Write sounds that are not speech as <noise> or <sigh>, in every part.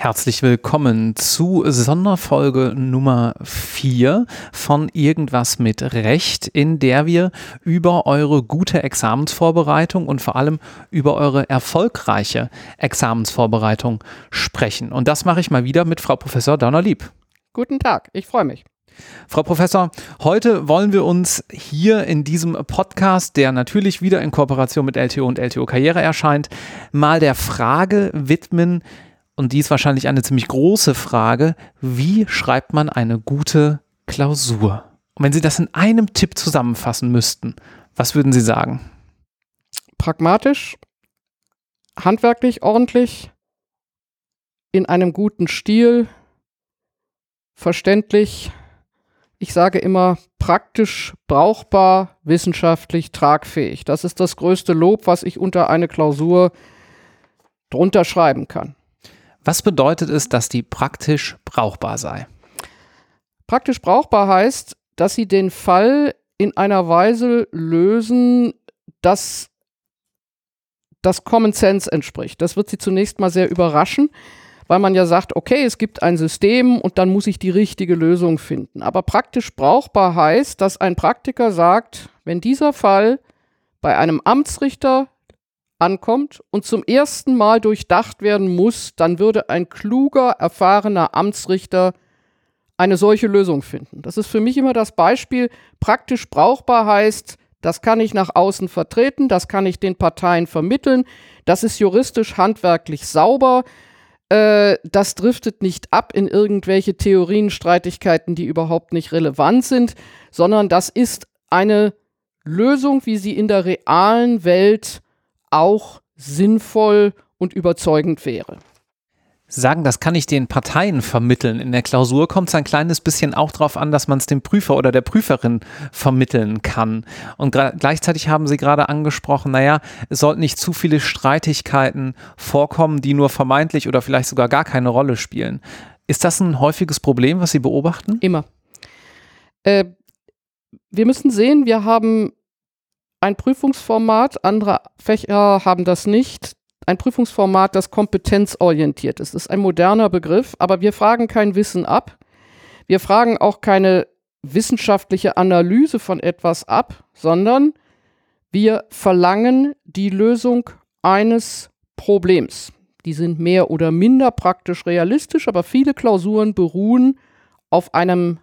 Herzlich willkommen zu Sonderfolge Nummer 4 von Irgendwas mit Recht, in der wir über eure gute Examensvorbereitung und vor allem über eure erfolgreiche Examensvorbereitung sprechen. Und das mache ich mal wieder mit Frau Professor Donnerlieb. Guten Tag, ich freue mich. Frau Professor, heute wollen wir uns hier in diesem Podcast, der natürlich wieder in Kooperation mit LTO und LTO Karriere erscheint, mal der Frage widmen, und die ist wahrscheinlich eine ziemlich große Frage, wie schreibt man eine gute Klausur? Und wenn Sie das in einem Tipp zusammenfassen müssten, was würden Sie sagen? Pragmatisch, handwerklich, ordentlich, in einem guten Stil, verständlich, ich sage immer praktisch, brauchbar, wissenschaftlich, tragfähig. Das ist das größte Lob, was ich unter eine Klausur drunter schreiben kann. Was bedeutet es, dass die praktisch brauchbar sei? Praktisch brauchbar heißt, dass sie den Fall in einer Weise lösen, dass das Common Sense entspricht. Das wird sie zunächst mal sehr überraschen, weil man ja sagt, okay, es gibt ein System und dann muss ich die richtige Lösung finden. Aber praktisch brauchbar heißt, dass ein Praktiker sagt, wenn dieser Fall bei einem Amtsrichter ankommt und zum ersten Mal durchdacht werden muss, dann würde ein kluger, erfahrener Amtsrichter eine solche Lösung finden. Das ist für mich immer das Beispiel, praktisch brauchbar heißt, das kann ich nach außen vertreten, das kann ich den Parteien vermitteln, das ist juristisch handwerklich sauber, äh, das driftet nicht ab in irgendwelche Theorienstreitigkeiten, die überhaupt nicht relevant sind, sondern das ist eine Lösung, wie sie in der realen Welt auch sinnvoll und überzeugend wäre. Sagen, das kann ich den Parteien vermitteln. In der Klausur kommt es ein kleines bisschen auch darauf an, dass man es dem Prüfer oder der Prüferin vermitteln kann. Und gleichzeitig haben Sie gerade angesprochen, naja, es sollten nicht zu viele Streitigkeiten vorkommen, die nur vermeintlich oder vielleicht sogar gar keine Rolle spielen. Ist das ein häufiges Problem, was Sie beobachten? Immer. Äh, wir müssen sehen, wir haben ein Prüfungsformat, andere Fächer haben das nicht. Ein Prüfungsformat, das kompetenzorientiert ist. Das ist ein moderner Begriff, aber wir fragen kein Wissen ab. Wir fragen auch keine wissenschaftliche Analyse von etwas ab, sondern wir verlangen die Lösung eines Problems. Die sind mehr oder minder praktisch realistisch, aber viele Klausuren beruhen auf einem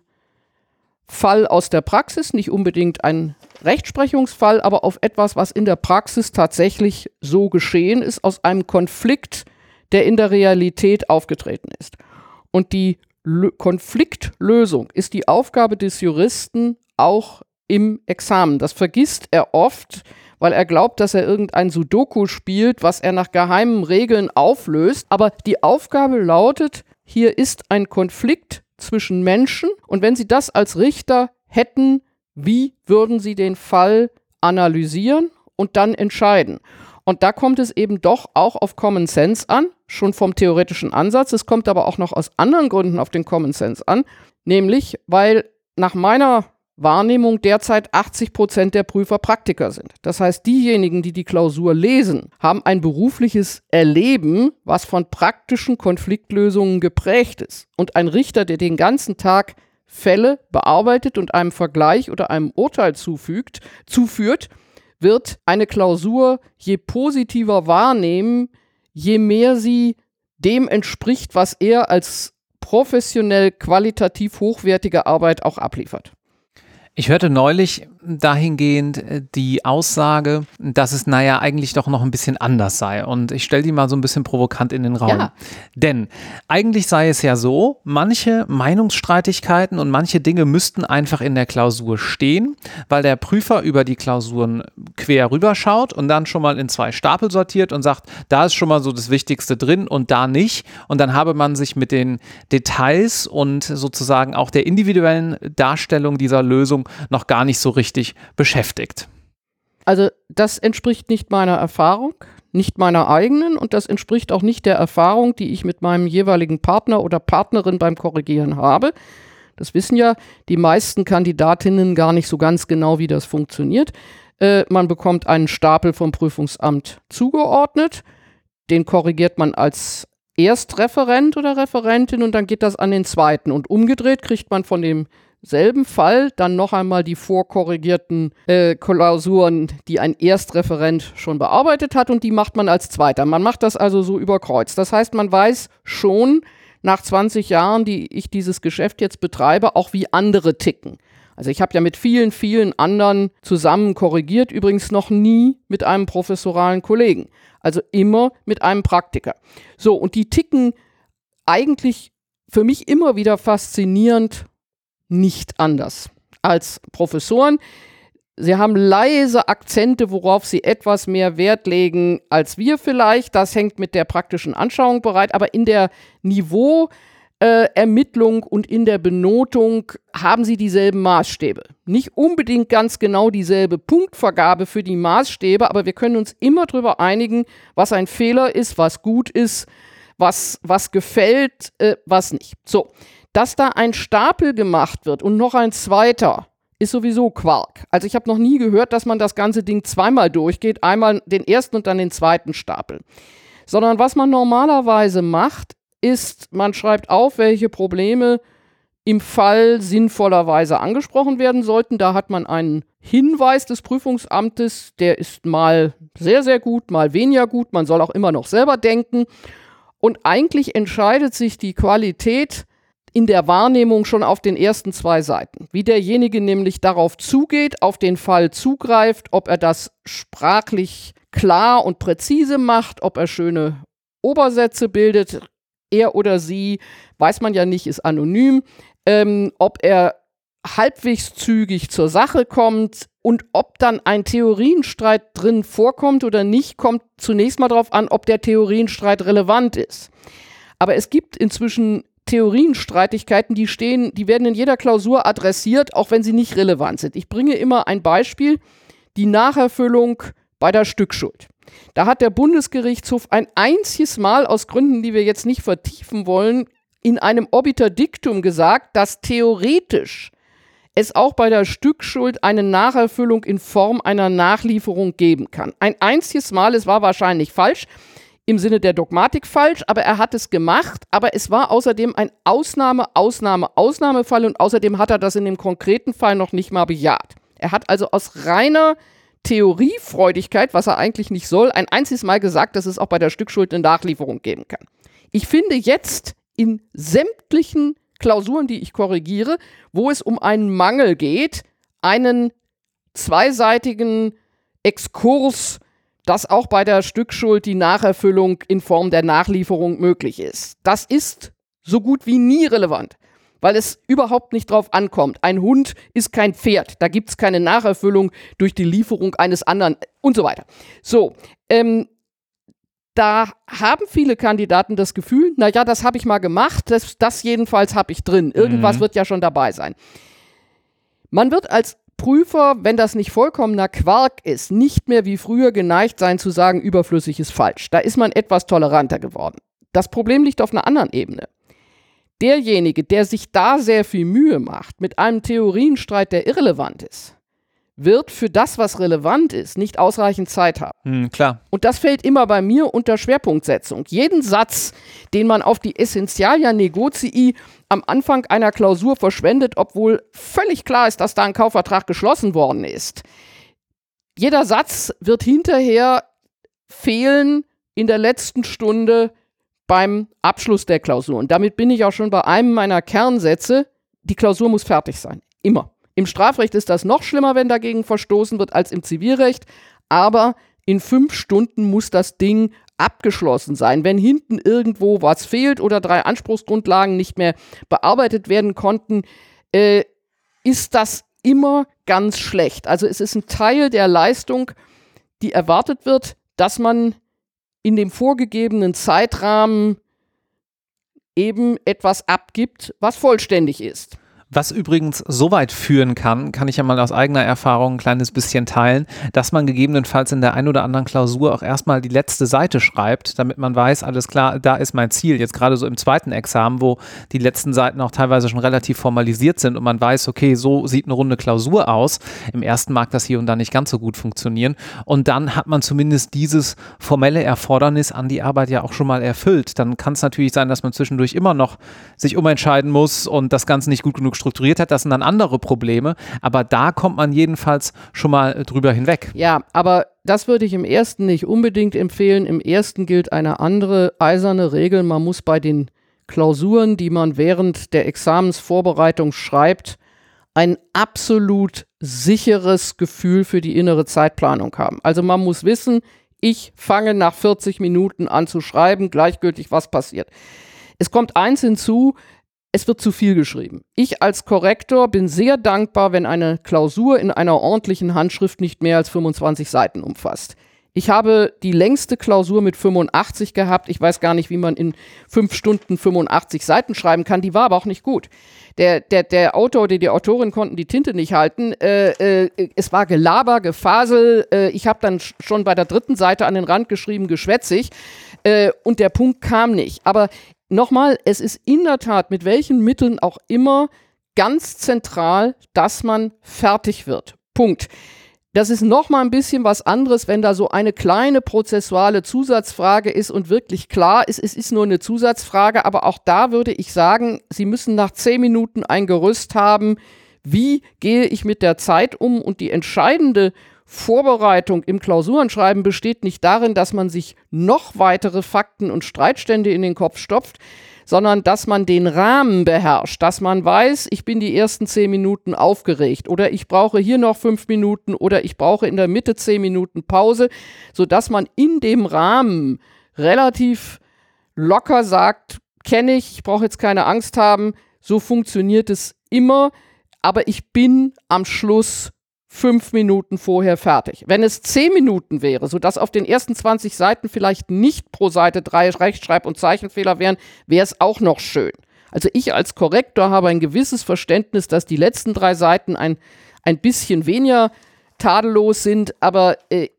Fall aus der Praxis, nicht unbedingt ein Rechtsprechungsfall, aber auf etwas, was in der Praxis tatsächlich so geschehen ist, aus einem Konflikt, der in der Realität aufgetreten ist. Und die L Konfliktlösung ist die Aufgabe des Juristen auch im Examen. Das vergisst er oft, weil er glaubt, dass er irgendein Sudoku spielt, was er nach geheimen Regeln auflöst. Aber die Aufgabe lautet, hier ist ein Konflikt zwischen Menschen und wenn Sie das als Richter hätten, wie würden Sie den Fall analysieren und dann entscheiden? Und da kommt es eben doch auch auf Common Sense an, schon vom theoretischen Ansatz. Es kommt aber auch noch aus anderen Gründen auf den Common Sense an, nämlich weil nach meiner Wahrnehmung derzeit 80 Prozent der Prüfer Praktiker sind. Das heißt, diejenigen, die die Klausur lesen, haben ein berufliches Erleben, was von praktischen Konfliktlösungen geprägt ist. Und ein Richter, der den ganzen Tag Fälle bearbeitet und einem Vergleich oder einem Urteil zufügt, zuführt, wird eine Klausur je positiver wahrnehmen, je mehr sie dem entspricht, was er als professionell qualitativ hochwertige Arbeit auch abliefert. Ich hörte neulich dahingehend äh, die Aussage, dass es naja eigentlich doch noch ein bisschen anders sei. Und ich stelle die mal so ein bisschen provokant in den Raum. Ja. Denn eigentlich sei es ja so, manche Meinungsstreitigkeiten und manche Dinge müssten einfach in der Klausur stehen, weil der Prüfer über die Klausuren quer rüberschaut und dann schon mal in zwei Stapel sortiert und sagt, da ist schon mal so das Wichtigste drin und da nicht. Und dann habe man sich mit den Details und sozusagen auch der individuellen Darstellung dieser Lösung noch gar nicht so richtig beschäftigt. Also das entspricht nicht meiner Erfahrung, nicht meiner eigenen und das entspricht auch nicht der Erfahrung, die ich mit meinem jeweiligen Partner oder Partnerin beim Korrigieren habe. Das wissen ja die meisten Kandidatinnen gar nicht so ganz genau, wie das funktioniert. Äh, man bekommt einen Stapel vom Prüfungsamt zugeordnet. den korrigiert man als Erstreferent oder Referentin und dann geht das an den zweiten. Und umgedreht kriegt man von demselben Fall dann noch einmal die vorkorrigierten äh, Klausuren, die ein Erstreferent schon bearbeitet hat und die macht man als zweiter. Man macht das also so über Kreuz. Das heißt, man weiß schon nach 20 Jahren, die ich dieses Geschäft jetzt betreibe, auch wie andere ticken. Also ich habe ja mit vielen, vielen anderen zusammen korrigiert, übrigens noch nie mit einem professoralen Kollegen. Also immer mit einem Praktiker. So, und die ticken eigentlich für mich immer wieder faszinierend nicht anders als Professoren. Sie haben leise Akzente, worauf sie etwas mehr Wert legen als wir vielleicht. Das hängt mit der praktischen Anschauung bereit. Aber in der Niveau, äh, und in der Benotung haben sie dieselben Maßstäbe. Nicht unbedingt ganz genau dieselbe Punktvergabe für die Maßstäbe, aber wir können uns immer darüber einigen, was ein Fehler ist, was gut ist, was, was gefällt, äh, was nicht. So, dass da ein Stapel gemacht wird und noch ein zweiter, ist sowieso Quark. Also ich habe noch nie gehört, dass man das ganze Ding zweimal durchgeht, einmal den ersten und dann den zweiten Stapel. Sondern was man normalerweise macht, ist, man schreibt auf, welche Probleme im Fall sinnvollerweise angesprochen werden sollten. Da hat man einen Hinweis des Prüfungsamtes, der ist mal sehr, sehr gut, mal weniger gut. Man soll auch immer noch selber denken. Und eigentlich entscheidet sich die Qualität in der Wahrnehmung schon auf den ersten zwei Seiten. Wie derjenige nämlich darauf zugeht, auf den Fall zugreift, ob er das sprachlich klar und präzise macht, ob er schöne Obersätze bildet, er oder sie, weiß man ja nicht, ist anonym, ähm, ob er halbwegs zügig zur Sache kommt und ob dann ein Theorienstreit drin vorkommt oder nicht, kommt zunächst mal darauf an, ob der Theorienstreit relevant ist. Aber es gibt inzwischen Theorienstreitigkeiten, die stehen, die werden in jeder Klausur adressiert, auch wenn sie nicht relevant sind. Ich bringe immer ein Beispiel, die Nacherfüllung bei der Stückschuld. Da hat der Bundesgerichtshof ein einziges Mal aus Gründen, die wir jetzt nicht vertiefen wollen, in einem Obiter Dictum gesagt, dass theoretisch es auch bei der Stückschuld eine Nacherfüllung in Form einer Nachlieferung geben kann. Ein einziges Mal, es war wahrscheinlich falsch, im Sinne der Dogmatik falsch, aber er hat es gemacht, aber es war außerdem ein Ausnahme, Ausnahme, Ausnahmefall und außerdem hat er das in dem konkreten Fall noch nicht mal bejaht. Er hat also aus reiner Theoriefreudigkeit, was er eigentlich nicht soll, ein einziges Mal gesagt, dass es auch bei der Stückschuld eine Nachlieferung geben kann. Ich finde jetzt in sämtlichen Klausuren, die ich korrigiere, wo es um einen Mangel geht, einen zweiseitigen Exkurs, dass auch bei der Stückschuld die Nacherfüllung in Form der Nachlieferung möglich ist. Das ist so gut wie nie relevant weil es überhaupt nicht drauf ankommt. Ein Hund ist kein Pferd. Da gibt es keine Nacherfüllung durch die Lieferung eines anderen und so weiter. So, ähm, da haben viele Kandidaten das Gefühl, naja, das habe ich mal gemacht, das, das jedenfalls habe ich drin. Irgendwas mhm. wird ja schon dabei sein. Man wird als Prüfer, wenn das nicht vollkommener Quark ist, nicht mehr wie früher geneigt sein zu sagen, überflüssig ist falsch. Da ist man etwas toleranter geworden. Das Problem liegt auf einer anderen Ebene derjenige, der sich da sehr viel Mühe macht mit einem Theorienstreit, der irrelevant ist, wird für das, was relevant ist, nicht ausreichend Zeit haben. Hm, klar. Und das fällt immer bei mir unter Schwerpunktsetzung. Jeden Satz, den man auf die Essentialia Negozii am Anfang einer Klausur verschwendet, obwohl völlig klar ist, dass da ein Kaufvertrag geschlossen worden ist. Jeder Satz wird hinterher fehlen in der letzten Stunde beim Abschluss der Klausur. Und damit bin ich auch schon bei einem meiner Kernsätze. Die Klausur muss fertig sein. Immer. Im Strafrecht ist das noch schlimmer, wenn dagegen verstoßen wird, als im Zivilrecht. Aber in fünf Stunden muss das Ding abgeschlossen sein. Wenn hinten irgendwo was fehlt oder drei Anspruchsgrundlagen nicht mehr bearbeitet werden konnten, äh, ist das immer ganz schlecht. Also es ist ein Teil der Leistung, die erwartet wird, dass man in dem vorgegebenen Zeitrahmen eben etwas abgibt, was vollständig ist. Was übrigens so weit führen kann, kann ich ja mal aus eigener Erfahrung ein kleines bisschen teilen, dass man gegebenenfalls in der ein oder anderen Klausur auch erstmal die letzte Seite schreibt, damit man weiß, alles klar, da ist mein Ziel. Jetzt gerade so im zweiten Examen, wo die letzten Seiten auch teilweise schon relativ formalisiert sind und man weiß, okay, so sieht eine runde Klausur aus. Im ersten mag das hier und da nicht ganz so gut funktionieren. Und dann hat man zumindest dieses formelle Erfordernis an die Arbeit ja auch schon mal erfüllt. Dann kann es natürlich sein, dass man zwischendurch immer noch sich umentscheiden muss und das Ganze nicht gut genug strukturiert hat, das sind dann andere Probleme. Aber da kommt man jedenfalls schon mal drüber hinweg. Ja, aber das würde ich im ersten nicht unbedingt empfehlen. Im ersten gilt eine andere eiserne Regel. Man muss bei den Klausuren, die man während der Examensvorbereitung schreibt, ein absolut sicheres Gefühl für die innere Zeitplanung haben. Also man muss wissen, ich fange nach 40 Minuten an zu schreiben, gleichgültig was passiert. Es kommt eins hinzu, es wird zu viel geschrieben. Ich als Korrektor bin sehr dankbar, wenn eine Klausur in einer ordentlichen Handschrift nicht mehr als 25 Seiten umfasst. Ich habe die längste Klausur mit 85 gehabt. Ich weiß gar nicht, wie man in fünf Stunden 85 Seiten schreiben kann. Die war aber auch nicht gut. Der, der, der Autor oder die Autorin konnten die Tinte nicht halten. Äh, äh, es war Gelaber, Gefasel. Äh, ich habe dann schon bei der dritten Seite an den Rand geschrieben, geschwätzig. Äh, und der Punkt kam nicht. Aber nochmal, es ist in der Tat mit welchen Mitteln auch immer ganz zentral, dass man fertig wird. Punkt. Das ist nochmal ein bisschen was anderes, wenn da so eine kleine prozessuale Zusatzfrage ist und wirklich klar ist, es ist nur eine Zusatzfrage, aber auch da würde ich sagen, Sie müssen nach zehn Minuten ein Gerüst haben, wie gehe ich mit der Zeit um und die entscheidende Vorbereitung im Klausurenschreiben besteht nicht darin, dass man sich noch weitere Fakten und Streitstände in den Kopf stopft, sondern dass man den Rahmen beherrscht, dass man weiß, ich bin die ersten zehn Minuten aufgeregt oder ich brauche hier noch fünf Minuten oder ich brauche in der Mitte zehn Minuten Pause, sodass man in dem Rahmen relativ locker sagt, kenne ich, ich brauche jetzt keine Angst haben, so funktioniert es immer, aber ich bin am Schluss fünf Minuten vorher fertig. Wenn es zehn Minuten wäre, sodass auf den ersten 20 Seiten vielleicht nicht pro Seite drei Rechtschreib- und Zeichenfehler wären, wäre es auch noch schön. Also ich als Korrektor habe ein gewisses Verständnis, dass die letzten drei Seiten ein, ein bisschen weniger tadellos sind, aber äh,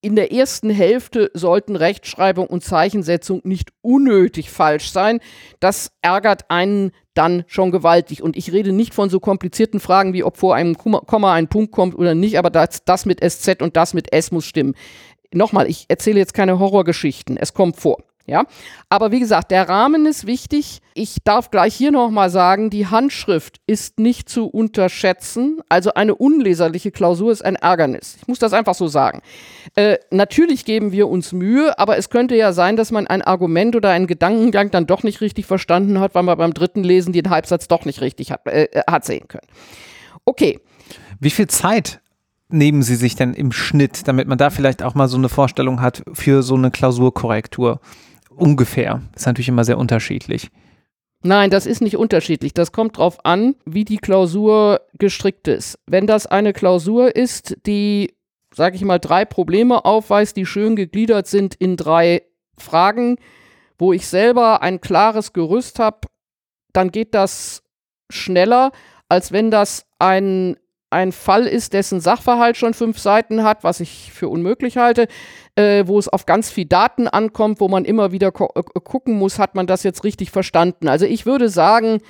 in der ersten Hälfte sollten Rechtschreibung und Zeichensetzung nicht unnötig falsch sein. Das ärgert einen dann schon gewaltig. Und ich rede nicht von so komplizierten Fragen wie, ob vor einem Komma ein Punkt kommt oder nicht, aber das, das mit SZ und das mit S muss stimmen. Nochmal, ich erzähle jetzt keine Horrorgeschichten. Es kommt vor. Ja, aber wie gesagt, der Rahmen ist wichtig. Ich darf gleich hier nochmal sagen, die Handschrift ist nicht zu unterschätzen. Also eine unleserliche Klausur ist ein Ärgernis. Ich muss das einfach so sagen. Äh, natürlich geben wir uns Mühe, aber es könnte ja sein, dass man ein Argument oder einen Gedankengang dann doch nicht richtig verstanden hat, weil man beim dritten Lesen den Halbsatz doch nicht richtig hat, äh, hat sehen können. Okay. Wie viel Zeit nehmen Sie sich denn im Schnitt, damit man da vielleicht auch mal so eine Vorstellung hat für so eine Klausurkorrektur? Ungefähr. Das ist natürlich immer sehr unterschiedlich. Nein, das ist nicht unterschiedlich. Das kommt darauf an, wie die Klausur gestrickt ist. Wenn das eine Klausur ist, die, sage ich mal, drei Probleme aufweist, die schön gegliedert sind in drei Fragen, wo ich selber ein klares Gerüst habe, dann geht das schneller, als wenn das ein ein Fall ist, dessen Sachverhalt schon fünf Seiten hat, was ich für unmöglich halte, äh, wo es auf ganz viel Daten ankommt, wo man immer wieder äh, gucken muss, hat man das jetzt richtig verstanden. Also ich würde sagen,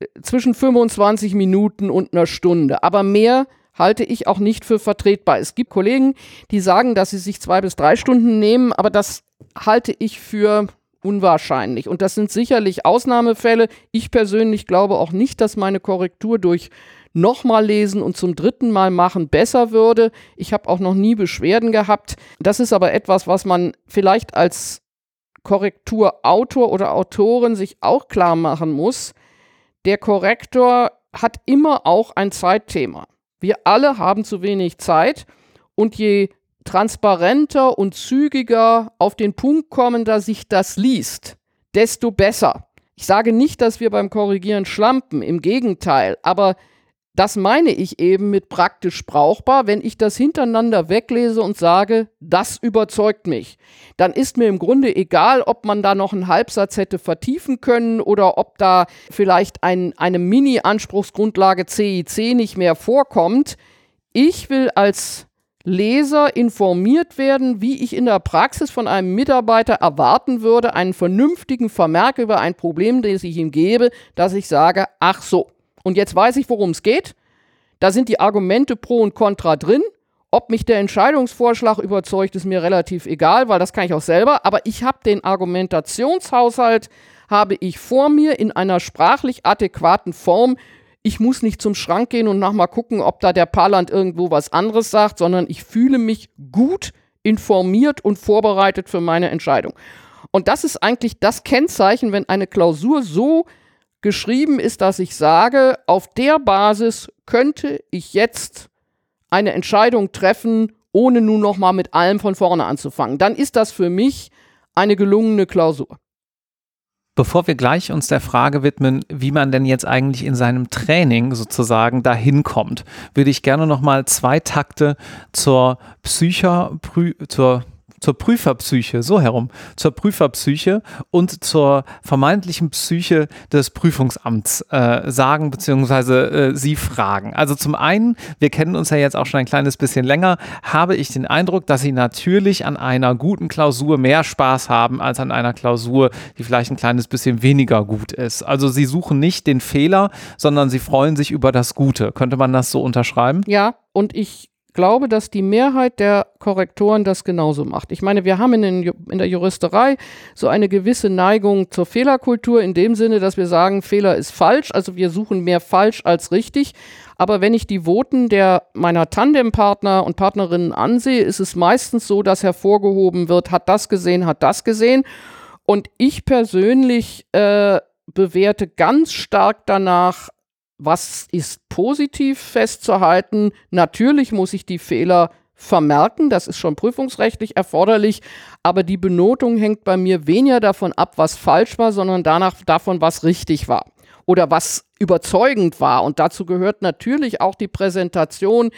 äh, zwischen 25 Minuten und einer Stunde. Aber mehr halte ich auch nicht für vertretbar. Es gibt Kollegen, die sagen, dass sie sich zwei bis drei Stunden nehmen, aber das halte ich für unwahrscheinlich. Und das sind sicherlich Ausnahmefälle. Ich persönlich glaube auch nicht, dass meine Korrektur durch nochmal lesen und zum dritten Mal machen besser würde. Ich habe auch noch nie Beschwerden gehabt. Das ist aber etwas, was man vielleicht als Korrekturautor oder Autorin sich auch klar machen muss. Der Korrektor hat immer auch ein Zeitthema. Wir alle haben zu wenig Zeit und je transparenter und zügiger auf den Punkt kommen, dass sich das liest, desto besser. Ich sage nicht, dass wir beim Korrigieren schlampen, im Gegenteil, aber das meine ich eben mit praktisch brauchbar. Wenn ich das hintereinander weglese und sage, das überzeugt mich, dann ist mir im Grunde egal, ob man da noch einen Halbsatz hätte vertiefen können oder ob da vielleicht ein, eine Mini-Anspruchsgrundlage CIC nicht mehr vorkommt. Ich will als Leser informiert werden, wie ich in der Praxis von einem Mitarbeiter erwarten würde, einen vernünftigen Vermerk über ein Problem, das ich ihm gebe, dass ich sage, ach so, und jetzt weiß ich, worum es geht. Da sind die Argumente pro und contra drin. Ob mich der Entscheidungsvorschlag überzeugt, ist mir relativ egal, weil das kann ich auch selber. Aber ich habe den Argumentationshaushalt, habe ich vor mir in einer sprachlich adäquaten Form, ich muss nicht zum Schrank gehen und nochmal gucken, ob da der Parland irgendwo was anderes sagt, sondern ich fühle mich gut informiert und vorbereitet für meine Entscheidung. Und das ist eigentlich das Kennzeichen, wenn eine Klausur so geschrieben ist, dass ich sage, auf der Basis könnte ich jetzt eine Entscheidung treffen, ohne nun nochmal mit allem von vorne anzufangen. Dann ist das für mich eine gelungene Klausur. Bevor wir gleich uns der Frage widmen, wie man denn jetzt eigentlich in seinem Training sozusagen dahin kommt, würde ich gerne noch mal zwei Takte zur Psycher, zur zur Prüferpsyche, so herum, zur Prüferpsyche und zur vermeintlichen Psyche des Prüfungsamts äh, sagen beziehungsweise äh, sie fragen. Also zum einen, wir kennen uns ja jetzt auch schon ein kleines bisschen länger, habe ich den Eindruck, dass sie natürlich an einer guten Klausur mehr Spaß haben als an einer Klausur, die vielleicht ein kleines bisschen weniger gut ist. Also sie suchen nicht den Fehler, sondern sie freuen sich über das Gute. Könnte man das so unterschreiben? Ja, und ich glaube, dass die Mehrheit der Korrektoren das genauso macht. Ich meine, wir haben in, in, der Juristerei so eine gewisse Neigung zur Fehlerkultur in dem Sinne, dass wir sagen, Fehler ist falsch, also wir suchen mehr falsch als richtig. Aber wenn ich die Voten der meiner Tandempartner und Partnerinnen ansehe, ist es meistens so, dass hervorgehoben wird, hat das gesehen, hat das gesehen. Und ich persönlich äh, bewerte ganz stark danach, was ist positiv festzuhalten? Natürlich muss ich die Fehler vermerken, das ist schon prüfungsrechtlich erforderlich, aber die Benotung hängt bei mir weniger davon ab, was falsch war, sondern danach davon, was richtig war oder was überzeugend war. Und dazu gehört natürlich auch die Präsentation,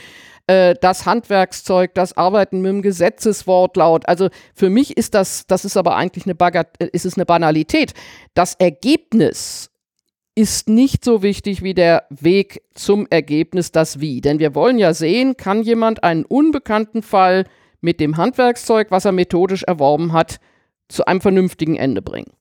äh, das Handwerkszeug, das Arbeiten mit dem Gesetzeswortlaut. Also für mich ist das, das ist aber eigentlich eine, Bagat ist es eine Banalität. Das Ergebnis ist nicht so wichtig wie der Weg zum Ergebnis, das Wie. Denn wir wollen ja sehen, kann jemand einen unbekannten Fall mit dem Handwerkszeug, was er methodisch erworben hat, zu einem vernünftigen Ende bringen.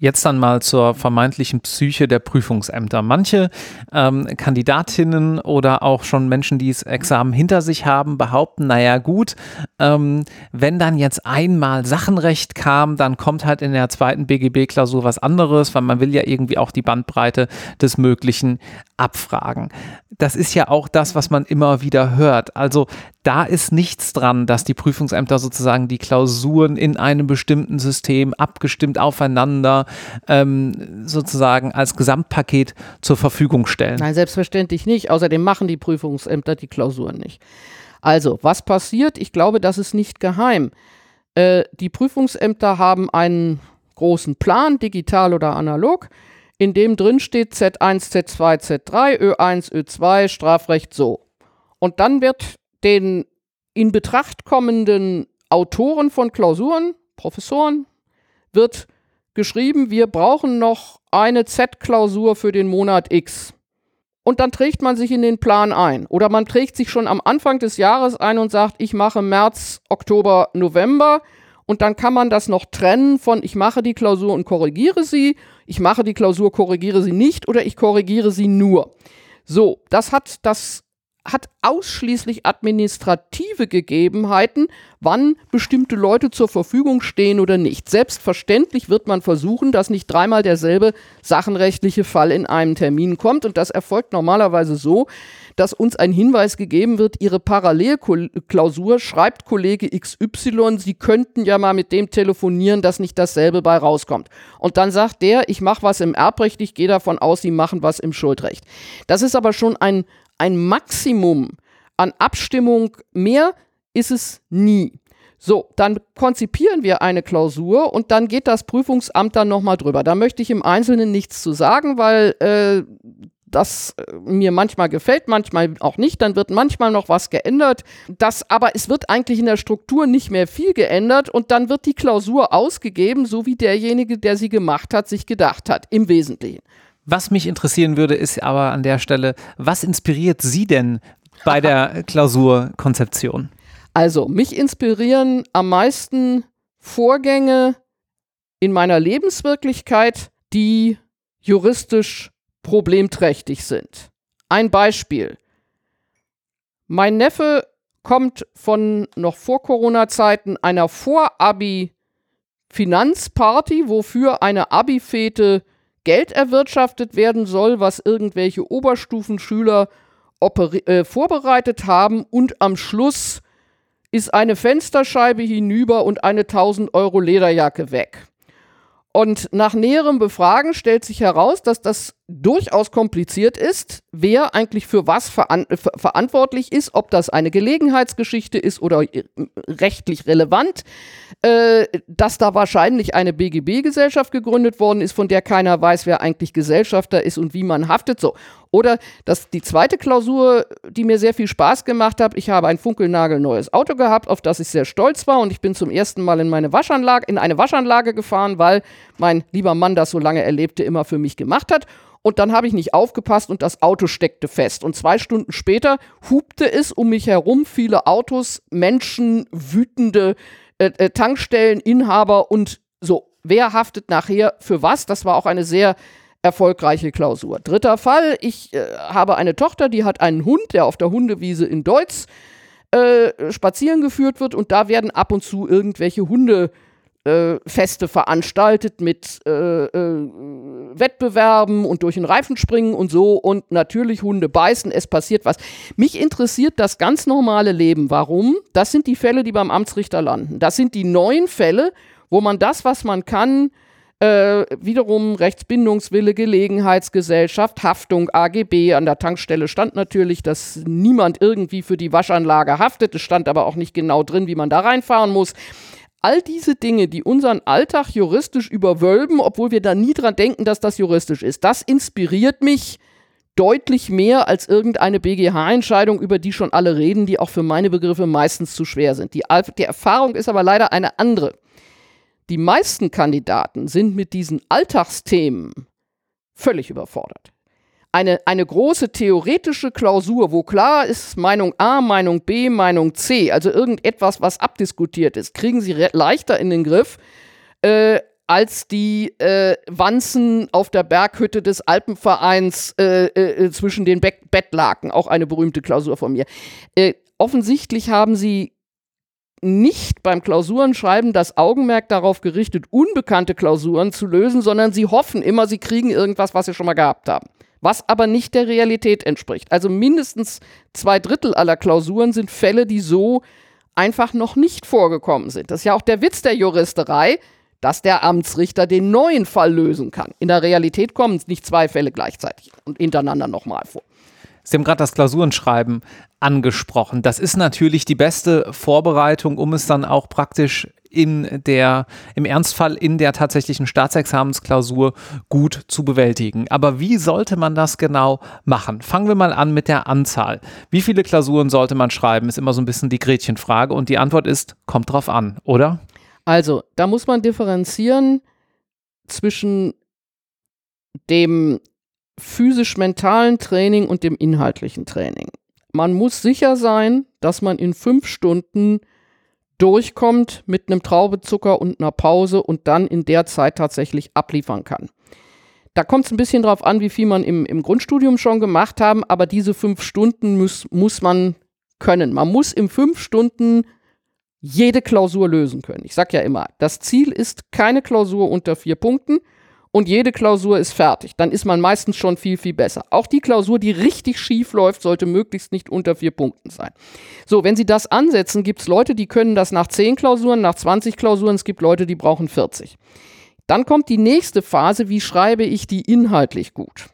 Jetzt dann mal zur vermeintlichen Psyche der Prüfungsämter. Manche ähm, Kandidatinnen oder auch schon Menschen, die das Examen hinter sich haben, behaupten, naja gut, ähm, wenn dann jetzt einmal Sachenrecht kam, dann kommt halt in der zweiten BGB-Klausur was anderes, weil man will ja irgendwie auch die Bandbreite des Möglichen abfragen. Das ist ja auch das, was man immer wieder hört. Also da ist nichts dran, dass die Prüfungsämter sozusagen die Klausuren in einem bestimmten System abgestimmt aufeinander ähm, sozusagen als Gesamtpaket zur Verfügung stellen. Nein, selbstverständlich nicht. Außerdem machen die Prüfungsämter die Klausuren nicht. Also, was passiert? Ich glaube, das ist nicht geheim. Äh, die Prüfungsämter haben einen großen Plan, digital oder analog, in dem drin steht Z1, Z2, Z3, Ö1, Ö2, Strafrecht so. Und dann wird den in Betracht kommenden Autoren von Klausuren, Professoren, wird geschrieben, wir brauchen noch eine Z-Klausur für den Monat X. Und dann trägt man sich in den Plan ein. Oder man trägt sich schon am Anfang des Jahres ein und sagt, ich mache März, Oktober, November. Und dann kann man das noch trennen von, ich mache die Klausur und korrigiere sie, ich mache die Klausur, korrigiere sie nicht oder ich korrigiere sie nur. So, das hat das hat ausschließlich administrative Gegebenheiten, wann bestimmte Leute zur Verfügung stehen oder nicht. Selbstverständlich wird man versuchen, dass nicht dreimal derselbe sachenrechtliche Fall in einem Termin kommt. Und das erfolgt normalerweise so, dass uns ein Hinweis gegeben wird, Ihre Parallelklausur schreibt Kollege XY, Sie könnten ja mal mit dem telefonieren, dass nicht dasselbe bei rauskommt. Und dann sagt der, ich mache was im Erbrecht, ich gehe davon aus, Sie machen was im Schuldrecht. Das ist aber schon ein, ein Maximum an Abstimmung. Mehr ist es nie. So, dann konzipieren wir eine Klausur und dann geht das Prüfungsamt dann nochmal drüber. Da möchte ich im Einzelnen nichts zu sagen, weil äh, das äh, mir manchmal gefällt, manchmal auch nicht. Dann wird manchmal noch was geändert. Das, aber es wird eigentlich in der Struktur nicht mehr viel geändert und dann wird die Klausur ausgegeben, so wie derjenige, der sie gemacht hat, sich gedacht hat, im Wesentlichen. Was mich interessieren würde, ist aber an der Stelle, was inspiriert Sie denn bei der <laughs> Klausurkonzeption? Also, mich inspirieren am meisten Vorgänge in meiner Lebenswirklichkeit, die juristisch problemträchtig sind. Ein Beispiel. Mein Neffe kommt von noch vor Corona-Zeiten einer Vor-Abi-Finanzparty, wofür eine Abi-Fete Geld erwirtschaftet werden soll, was irgendwelche Oberstufenschüler äh, vorbereitet haben und am Schluss ist eine Fensterscheibe hinüber und eine 1000 Euro Lederjacke weg. Und nach näherem Befragen stellt sich heraus, dass das durchaus kompliziert ist, wer eigentlich für was veran ver verantwortlich ist, ob das eine Gelegenheitsgeschichte ist oder äh, rechtlich relevant, äh, dass da wahrscheinlich eine BGB-Gesellschaft gegründet worden ist, von der keiner weiß, wer eigentlich Gesellschafter ist und wie man haftet. So. Oder dass die zweite Klausur, die mir sehr viel Spaß gemacht hat, ich habe ein funkelnagelneues Auto gehabt, auf das ich sehr stolz war und ich bin zum ersten Mal in meine Waschanlage, in eine Waschanlage gefahren, weil mein lieber Mann das so lange erlebte immer für mich gemacht hat. Und dann habe ich nicht aufgepasst und das Auto steckte fest. Und zwei Stunden später hupte es um mich herum viele Autos, Menschen, wütende äh, äh, Tankstelleninhaber und so. Wer haftet nachher für was? Das war auch eine sehr erfolgreiche Klausur. Dritter Fall, ich äh, habe eine Tochter, die hat einen Hund, der auf der Hundewiese in Deutz äh, spazieren geführt wird und da werden ab und zu irgendwelche Hunde äh, veranstaltet mit äh, äh, Wettbewerben und durch den Reifen springen und so und natürlich Hunde beißen, es passiert was. Mich interessiert das ganz normale Leben. Warum? Das sind die Fälle, die beim Amtsrichter landen. Das sind die neuen Fälle, wo man das, was man kann, äh, wiederum Rechtsbindungswille, Gelegenheitsgesellschaft, Haftung, AGB. An der Tankstelle stand natürlich, dass niemand irgendwie für die Waschanlage haftet. Es stand aber auch nicht genau drin, wie man da reinfahren muss all diese Dinge, die unseren Alltag juristisch überwölben, obwohl wir da nie dran denken, dass das juristisch ist, das inspiriert mich deutlich mehr als irgendeine BGH-Entscheidung, über die schon alle reden, die auch für meine Begriffe meistens zu schwer sind. Die, die Erfahrung ist aber leider eine andere. Die meisten Kandidaten sind mit diesen Alltagsthemen völlig überfordert eine, eine große theoretische Klausur, wo klar ist Meinung A, Meinung B, Meinung C, also irgendetwas, was abdiskutiert ist, kriegen sie leichter in den Griff äh, als die äh, Wanzen auf der Berghütte des Alpenvereins äh, äh zwischen den Be Bettlaken, auch eine berühmte Klausur von mir. Äh, offensichtlich haben sie nicht beim Klausurenschreiben das Augenmerk darauf gerichtet, unbekannte Klausuren zu lösen, sondern sie hoffen immer, sie kriegen irgendwas, was sie schon mal gehabt haben was aber nicht der Realität entspricht. Also mindestens zwei Drittel aller Klausuren sind Fälle, die so einfach noch nicht vorgekommen sind. Das ist ja auch der Witz der Juristerei, dass der Amtsrichter den neuen Fall lösen kann. In der Realität kommen nicht zwei Fälle gleichzeitig und hintereinander nochmal vor. Sie haben gerade das Klausurenschreiben angesprochen. Das ist natürlich die beste Vorbereitung, um es dann auch praktisch in der, im Ernstfall in der tatsächlichen Staatsexamensklausur gut zu bewältigen. Aber wie sollte man das genau machen? Fangen wir mal an mit der Anzahl. Wie viele Klausuren sollte man schreiben, ist immer so ein bisschen die Gretchenfrage und die Antwort ist, kommt drauf an, oder? Also, da muss man differenzieren zwischen dem physisch-mentalen Training und dem inhaltlichen Training. Man muss sicher sein, dass man in fünf Stunden durchkommt mit einem Traubezucker und einer Pause und dann in der Zeit tatsächlich abliefern kann. Da kommt es ein bisschen drauf an, wie viel man im, im Grundstudium schon gemacht haben, aber diese fünf Stunden muss, muss man können. Man muss in fünf Stunden jede Klausur lösen können. Ich sage ja immer, das Ziel ist keine Klausur unter vier Punkten und jede Klausur ist fertig. Dann ist man meistens schon viel, viel besser. Auch die Klausur, die richtig schief läuft, sollte möglichst nicht unter vier Punkten sein. So, wenn Sie das ansetzen, gibt es Leute, die können das nach zehn Klausuren, nach 20 Klausuren. Es gibt Leute, die brauchen 40. Dann kommt die nächste Phase, wie schreibe ich die inhaltlich gut?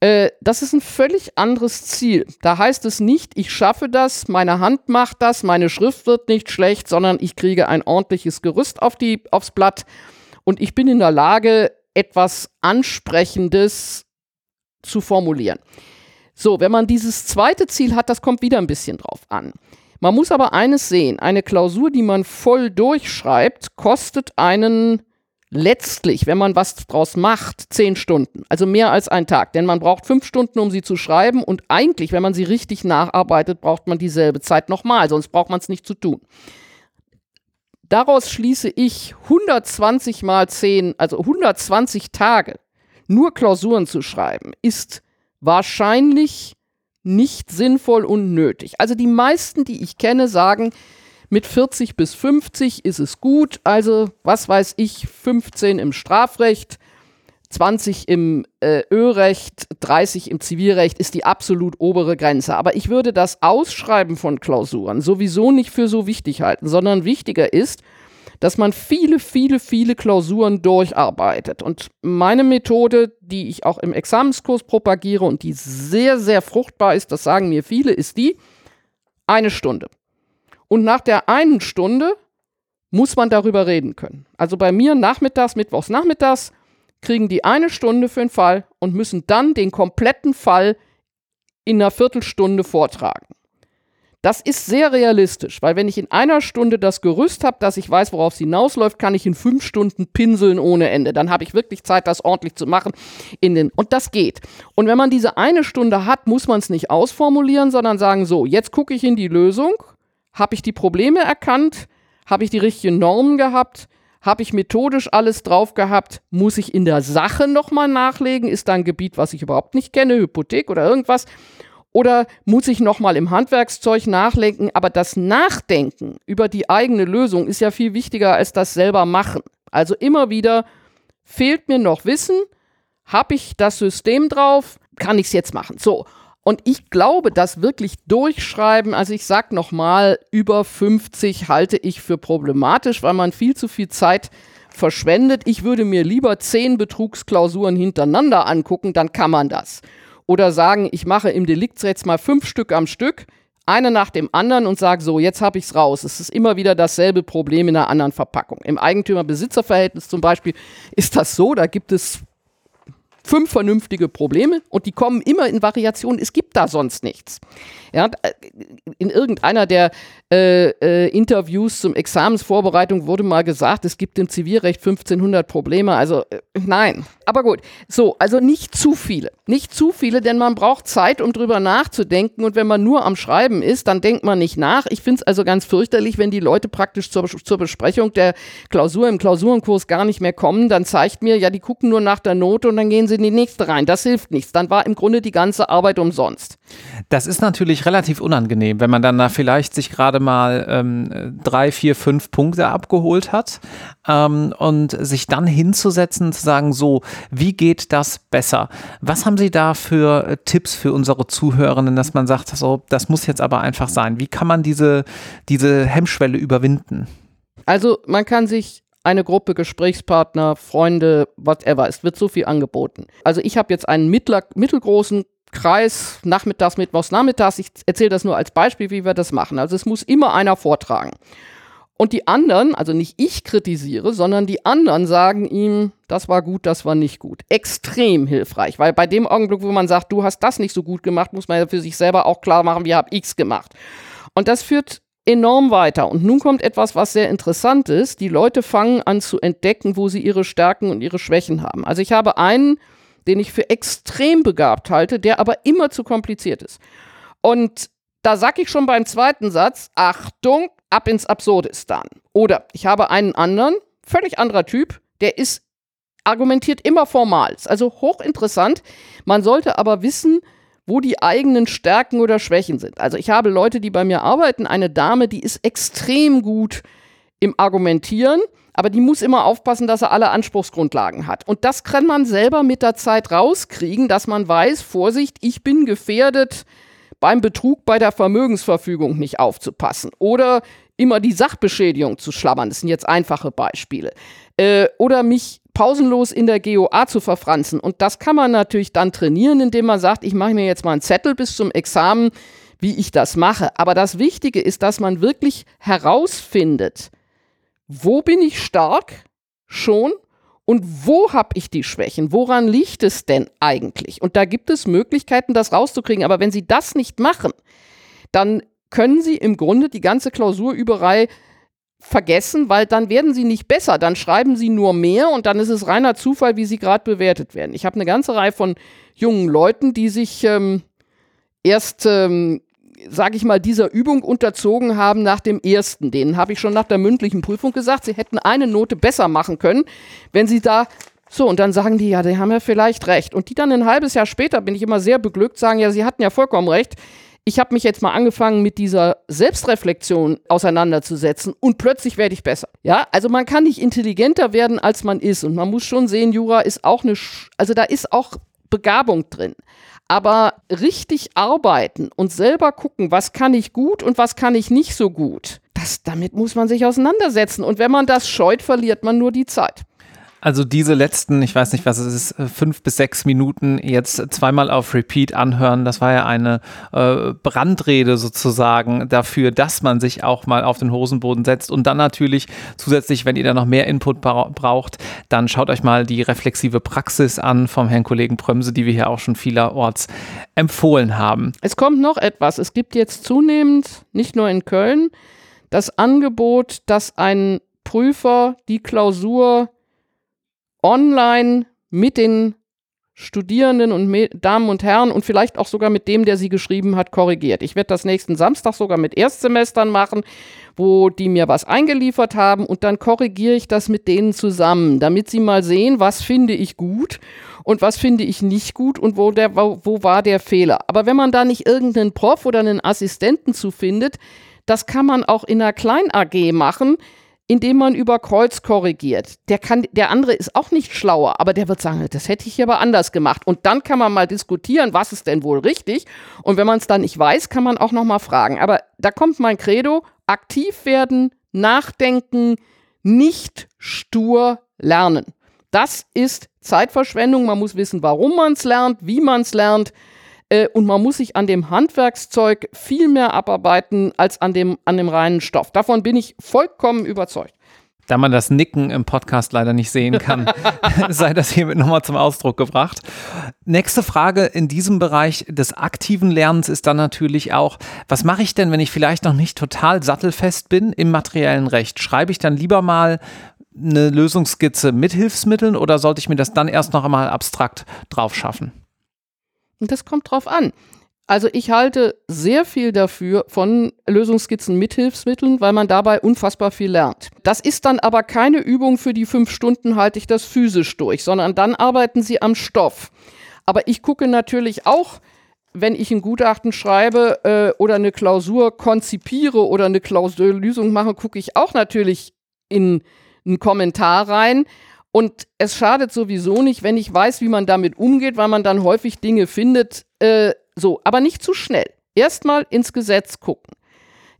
Äh, das ist ein völlig anderes Ziel. Da heißt es nicht, ich schaffe das, meine Hand macht das, meine Schrift wird nicht schlecht, sondern ich kriege ein ordentliches Gerüst auf die, aufs Blatt und ich bin in der Lage, etwas Ansprechendes zu formulieren. So, wenn man dieses zweite Ziel hat, das kommt wieder ein bisschen drauf an. Man muss aber eines sehen, eine Klausur, die man voll durchschreibt, kostet einen letztlich, wenn man was draus macht, zehn Stunden. Also mehr als ein Tag. Denn man braucht fünf Stunden, um sie zu schreiben. Und eigentlich, wenn man sie richtig nacharbeitet, braucht man dieselbe Zeit nochmal. Sonst braucht man es nicht zu tun. Daraus schließe ich 120 mal 10, also 120 Tage nur Klausuren zu schreiben, ist wahrscheinlich nicht sinnvoll und nötig. Also die meisten, die ich kenne, sagen, mit 40 bis 50 ist es gut. Also, was weiß ich, 15 im Strafrecht, 20 im äh, Ölrecht, 30 im Zivilrecht ist die absolut obere Grenze. Aber ich würde das Ausschreiben von Klausuren sowieso nicht für so wichtig halten, sondern wichtiger ist, dass man viele, viele, viele Klausuren durcharbeitet. Und meine Methode, die ich auch im Examenskurs propagiere und die sehr, sehr fruchtbar ist, das sagen mir viele, ist die, eine Stunde. Und nach der einen Stunde muss man darüber reden können. Also bei mir nachmittags, mittwochs nachmittags, kriegen die eine Stunde für den Fall und müssen dann den kompletten Fall in einer Viertelstunde vortragen. Das ist sehr realistisch, weil wenn ich in einer Stunde das Gerüst habe, dass ich weiß, worauf es hinausläuft, kann ich in fünf Stunden pinseln ohne Ende. Dann habe ich wirklich Zeit, das ordentlich zu machen. In den und das geht. Und wenn man diese eine Stunde hat, muss man es nicht ausformulieren, sondern sagen, so, jetzt gucke ich in die Lösung, habe ich die Probleme erkannt, habe ich die richtigen Normen gehabt, habe ich methodisch alles drauf gehabt? Muss ich in der Sache nochmal nachlegen? Ist da ein Gebiet, was ich überhaupt nicht kenne, Hypothek oder irgendwas? Oder muss ich nochmal im Handwerkszeug nachlenken? Aber das Nachdenken über die eigene Lösung ist ja viel wichtiger als das selber machen. Also immer wieder fehlt mir noch Wissen. Habe ich das System drauf? Kann ich es jetzt machen? So. Und ich glaube, das wirklich durchschreiben, also ich sage nochmal, über 50 halte ich für problematisch, weil man viel zu viel Zeit verschwendet. Ich würde mir lieber zehn Betrugsklausuren hintereinander angucken, dann kann man das oder sagen, ich mache im Deliktsrecht mal fünf Stück am Stück, eine nach dem anderen und sage so, jetzt habe ich es raus. Es ist immer wieder dasselbe Problem in einer anderen Verpackung. Im Eigentümer-Besitzer-Verhältnis zum Beispiel ist das so, da gibt es fünf vernünftige Probleme und die kommen immer in Variationen. Es gibt da sonst nichts. Ja, äh, in irgendeiner der äh, äh, Interviews zum Examensvorbereitung wurde mal gesagt, es gibt im Zivilrecht 1500 Probleme. Also äh, nein. Aber gut. So, also nicht zu viele. Nicht zu viele, denn man braucht Zeit, um drüber nachzudenken. Und wenn man nur am Schreiben ist, dann denkt man nicht nach. Ich finde es also ganz fürchterlich, wenn die Leute praktisch zur, zur Besprechung der Klausur im Klausurenkurs gar nicht mehr kommen. Dann zeigt mir, ja, die gucken nur nach der Note und dann gehen sie in die nächste rein. Das hilft nichts. Dann war im Grunde die ganze Arbeit umsonst. Das ist natürlich relativ unangenehm, wenn man dann da vielleicht sich gerade mal ähm, drei, vier, fünf Punkte abgeholt hat ähm, und sich dann hinzusetzen und zu sagen, so, wie geht das besser? Was haben Sie da für äh, Tipps für unsere Zuhörenden, dass man sagt, so, das muss jetzt aber einfach sein? Wie kann man diese, diese Hemmschwelle überwinden? Also man kann sich eine Gruppe Gesprächspartner, Freunde, whatever. Es wird so viel angeboten. Also ich habe jetzt einen mittler, mittelgroßen Kreis, nachmittags, mittwochs, nachmittags. Ich erzähle das nur als Beispiel, wie wir das machen. Also es muss immer einer vortragen. Und die anderen, also nicht ich kritisiere, sondern die anderen sagen ihm, das war gut, das war nicht gut. Extrem hilfreich, weil bei dem Augenblick, wo man sagt, du hast das nicht so gut gemacht, muss man ja für sich selber auch klar machen, wie habe ich's gemacht. Und das führt enorm weiter. Und nun kommt etwas, was sehr interessant ist. Die Leute fangen an zu entdecken, wo sie ihre Stärken und ihre Schwächen haben. Also ich habe einen, den ich für extrem begabt halte, der aber immer zu kompliziert ist. Und da sage ich schon beim zweiten Satz, Achtung, ab ins Absurdistan. Oder ich habe einen anderen, völlig anderer Typ, der ist argumentiert immer formal. Also hochinteressant. Man sollte aber wissen, wo die eigenen Stärken oder Schwächen sind. Also ich habe Leute, die bei mir arbeiten, eine Dame, die ist extrem gut im Argumentieren, aber die muss immer aufpassen, dass er alle Anspruchsgrundlagen hat. Und das kann man selber mit der Zeit rauskriegen, dass man weiß, Vorsicht, ich bin gefährdet, beim Betrug bei der Vermögensverfügung nicht aufzupassen oder immer die Sachbeschädigung zu schlammern. Das sind jetzt einfache Beispiele. Äh, oder mich pausenlos in der GOA zu verfranzen. Und das kann man natürlich dann trainieren, indem man sagt, ich mache mir jetzt mal einen Zettel bis zum Examen, wie ich das mache. Aber das Wichtige ist, dass man wirklich herausfindet, wo bin ich stark schon Und wo habe ich die Schwächen? Woran liegt es denn eigentlich? Und da gibt es Möglichkeiten, das rauszukriegen. Aber wenn Sie das nicht machen, dann können Sie im Grunde die ganze Klausurüberei vergessen, weil dann werden sie nicht besser, dann schreiben sie nur mehr und dann ist es reiner Zufall, wie sie gerade bewertet werden. Ich habe eine ganze Reihe von jungen Leuten, die sich ähm, erst, ähm, sage ich mal, dieser Übung unterzogen haben nach dem ersten. Denen habe ich schon nach der mündlichen Prüfung gesagt, sie hätten eine Note besser machen können, wenn sie da so, und dann sagen die, ja, die haben ja vielleicht recht. Und die dann ein halbes Jahr später, bin ich immer sehr beglückt, sagen, ja, sie hatten ja vollkommen recht ich habe mich jetzt mal angefangen, mit dieser Selbstreflexion auseinanderzusetzen und plötzlich werde ich besser. Ja, also man kann nicht intelligenter werden, als man ist. Und man muss schon sehen, Jura ist auch eine, Sch also da ist auch Begabung drin. Aber richtig arbeiten und selber gucken, was kann ich gut und was kann ich nicht so gut, das, damit muss man sich auseinandersetzen. Und wenn man das scheut, verliert man nur die Zeit. Also diese letzten, ich weiß nicht, was es ist, äh, fünf bis sechs Minuten jetzt zweimal auf Repeat anhören, das war ja eine äh, Brandrede sozusagen dafür, dass man sich auch mal auf den Hosenboden setzt und dann natürlich zusätzlich, wenn ihr da noch mehr Input bra braucht, dann schaut euch mal die reflexive Praxis an vom Herrn Kollegen Prömse, die wir hier auch schon vielerorts empfohlen haben. Es kommt noch etwas. Es gibt jetzt zunehmend, nicht nur in Köln, das Angebot, dass ein Prüfer die Klausur online mit den Studierenden und Damen und Herren und vielleicht auch sogar mit dem, der sie geschrieben hat, korrigiert. Ich werde das nächsten Samstag sogar mit Erstsemestern machen, wo die mir was eingeliefert haben und dann korrigiere ich das mit denen zusammen, damit sie mal sehen, was finde ich gut und was finde ich nicht gut und wo, der, wo, wo war der Fehler. Aber wenn man da nicht irgendeinen Prof oder einen Assistenten zu findet, das kann man auch in einer Klein-AG machen, indem man über Kreuz korrigiert. Der, kann, der andere ist auch nicht schlauer, aber der wird sagen, das hätte ich aber anders gemacht. Und dann kann man mal diskutieren, was ist denn wohl richtig. Und wenn man es dann nicht weiß, kann man auch noch mal fragen. Aber da kommt mein Credo, aktiv werden, nachdenken, nicht stur lernen. Das ist Zeitverschwendung. Man muss wissen, warum man es lernt, wie man es lernt. Äh, und man muss sich an dem Handwerkszeug viel mehr abarbeiten als an dem, an dem reinen Stoff. Davon bin ich vollkommen überzeugt. Da man das Nicken im Podcast leider nicht sehen kann, <laughs> <laughs> sei das hiermit nochmal zum Ausdruck gebracht. Nächste Frage in diesem Bereich des aktiven Lernens ist dann natürlich auch, was mache ich denn, wenn ich vielleicht noch nicht total sattelfest bin im materiellen Recht? Schreibe ich dann lieber mal eine Lösungsskizze mit Hilfsmitteln oder sollte ich mir das dann erst noch einmal abstrakt drauf schaffen? Und das kommt drauf an. Also ich halte sehr viel dafür von Lösungsskizzen mit Hilfsmitteln, weil man dabei unfassbar viel lernt. Das ist dann aber keine Übung für die fünf Stunden halte ich das physisch durch, sondern dann arbeiten Sie am Stoff. Aber ich gucke natürlich auch, wenn ich ein Gutachten schreibe äh, oder eine Klausur konzipiere oder eine Klausurlösung mache, gucke ich auch natürlich in einen Kommentar rein. Und es schadet sowieso nicht, wenn ich weiß, wie man damit umgeht, weil man dann häufig Dinge findet, äh, so, aber nicht zu schnell. Erstmal ins Gesetz gucken.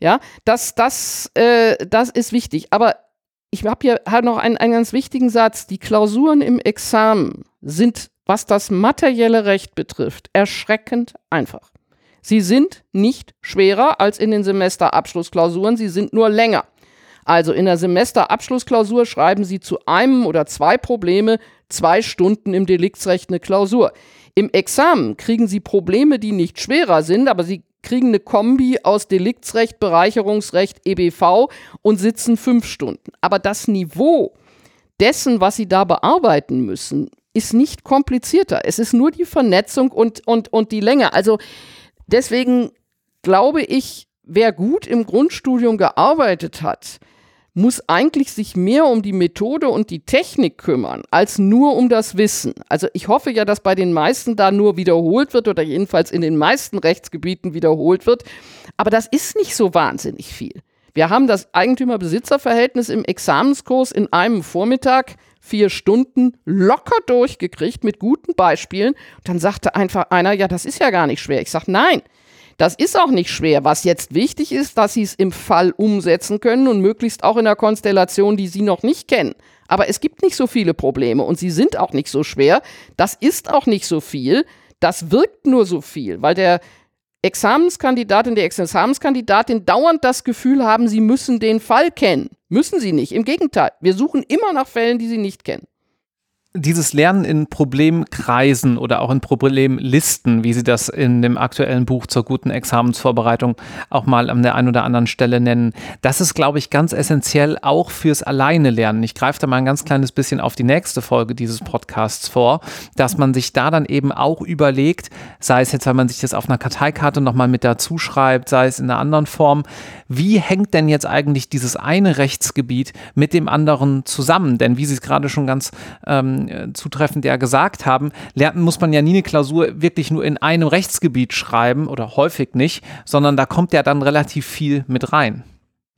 Ja, das, das, äh, das ist wichtig. Aber ich habe hier halt noch einen, einen ganz wichtigen Satz. Die Klausuren im Examen sind, was das materielle Recht betrifft, erschreckend einfach. Sie sind nicht schwerer als in den Semesterabschlussklausuren, sie sind nur länger. Also in der Semesterabschlussklausur schreiben Sie zu einem oder zwei Probleme zwei Stunden im Deliktsrecht eine Klausur. Im Examen kriegen Sie Probleme, die nicht schwerer sind, aber Sie kriegen eine Kombi aus Deliktsrecht, Bereicherungsrecht, EBV und sitzen fünf Stunden. Aber das Niveau dessen, was Sie da bearbeiten müssen, ist nicht komplizierter. Es ist nur die Vernetzung und, und, und die Länge. Also deswegen glaube ich, wer gut im Grundstudium gearbeitet hat, muss eigentlich sich mehr um die Methode und die Technik kümmern, als nur um das Wissen. Also ich hoffe ja, dass bei den meisten da nur wiederholt wird oder jedenfalls in den meisten Rechtsgebieten wiederholt wird. Aber das ist nicht so wahnsinnig viel. Wir haben das Eigentümer-Besitzer-Verhältnis im Examenskurs in einem Vormittag vier Stunden locker durchgekriegt mit guten Beispielen. Und dann sagte einfach einer, ja, das ist ja gar nicht schwer. Ich sage, nein, das ist auch nicht schwer. Was jetzt wichtig ist, dass Sie es im Fall umsetzen können und möglichst auch in einer Konstellation, die Sie noch nicht kennen. Aber es gibt nicht so viele Probleme und sie sind auch nicht so schwer. Das ist auch nicht so viel. Das wirkt nur so viel, weil der Examenskandidat und die Examenskandidatin dauernd das Gefühl haben, sie müssen den Fall kennen. Müssen sie nicht. Im Gegenteil, wir suchen immer nach Fällen, die sie nicht kennen. Dieses Lernen in Problemkreisen oder auch in Problemlisten, wie Sie das in dem aktuellen Buch zur guten Examensvorbereitung auch mal an der einen oder anderen Stelle nennen, das ist, glaube ich, ganz essentiell auch fürs Alleine lernen. Ich greife da mal ein ganz kleines bisschen auf die nächste Folge dieses Podcasts vor, dass man sich da dann eben auch überlegt, sei es jetzt, wenn man sich das auf einer Karteikarte nochmal mit dazu schreibt, sei es in einer anderen Form, wie hängt denn jetzt eigentlich dieses eine Rechtsgebiet mit dem anderen zusammen? Denn wie Sie es gerade schon ganz ähm, zutreffend ja gesagt haben, lernen muss man ja nie eine Klausur wirklich nur in einem Rechtsgebiet schreiben oder häufig nicht, sondern da kommt ja dann relativ viel mit rein.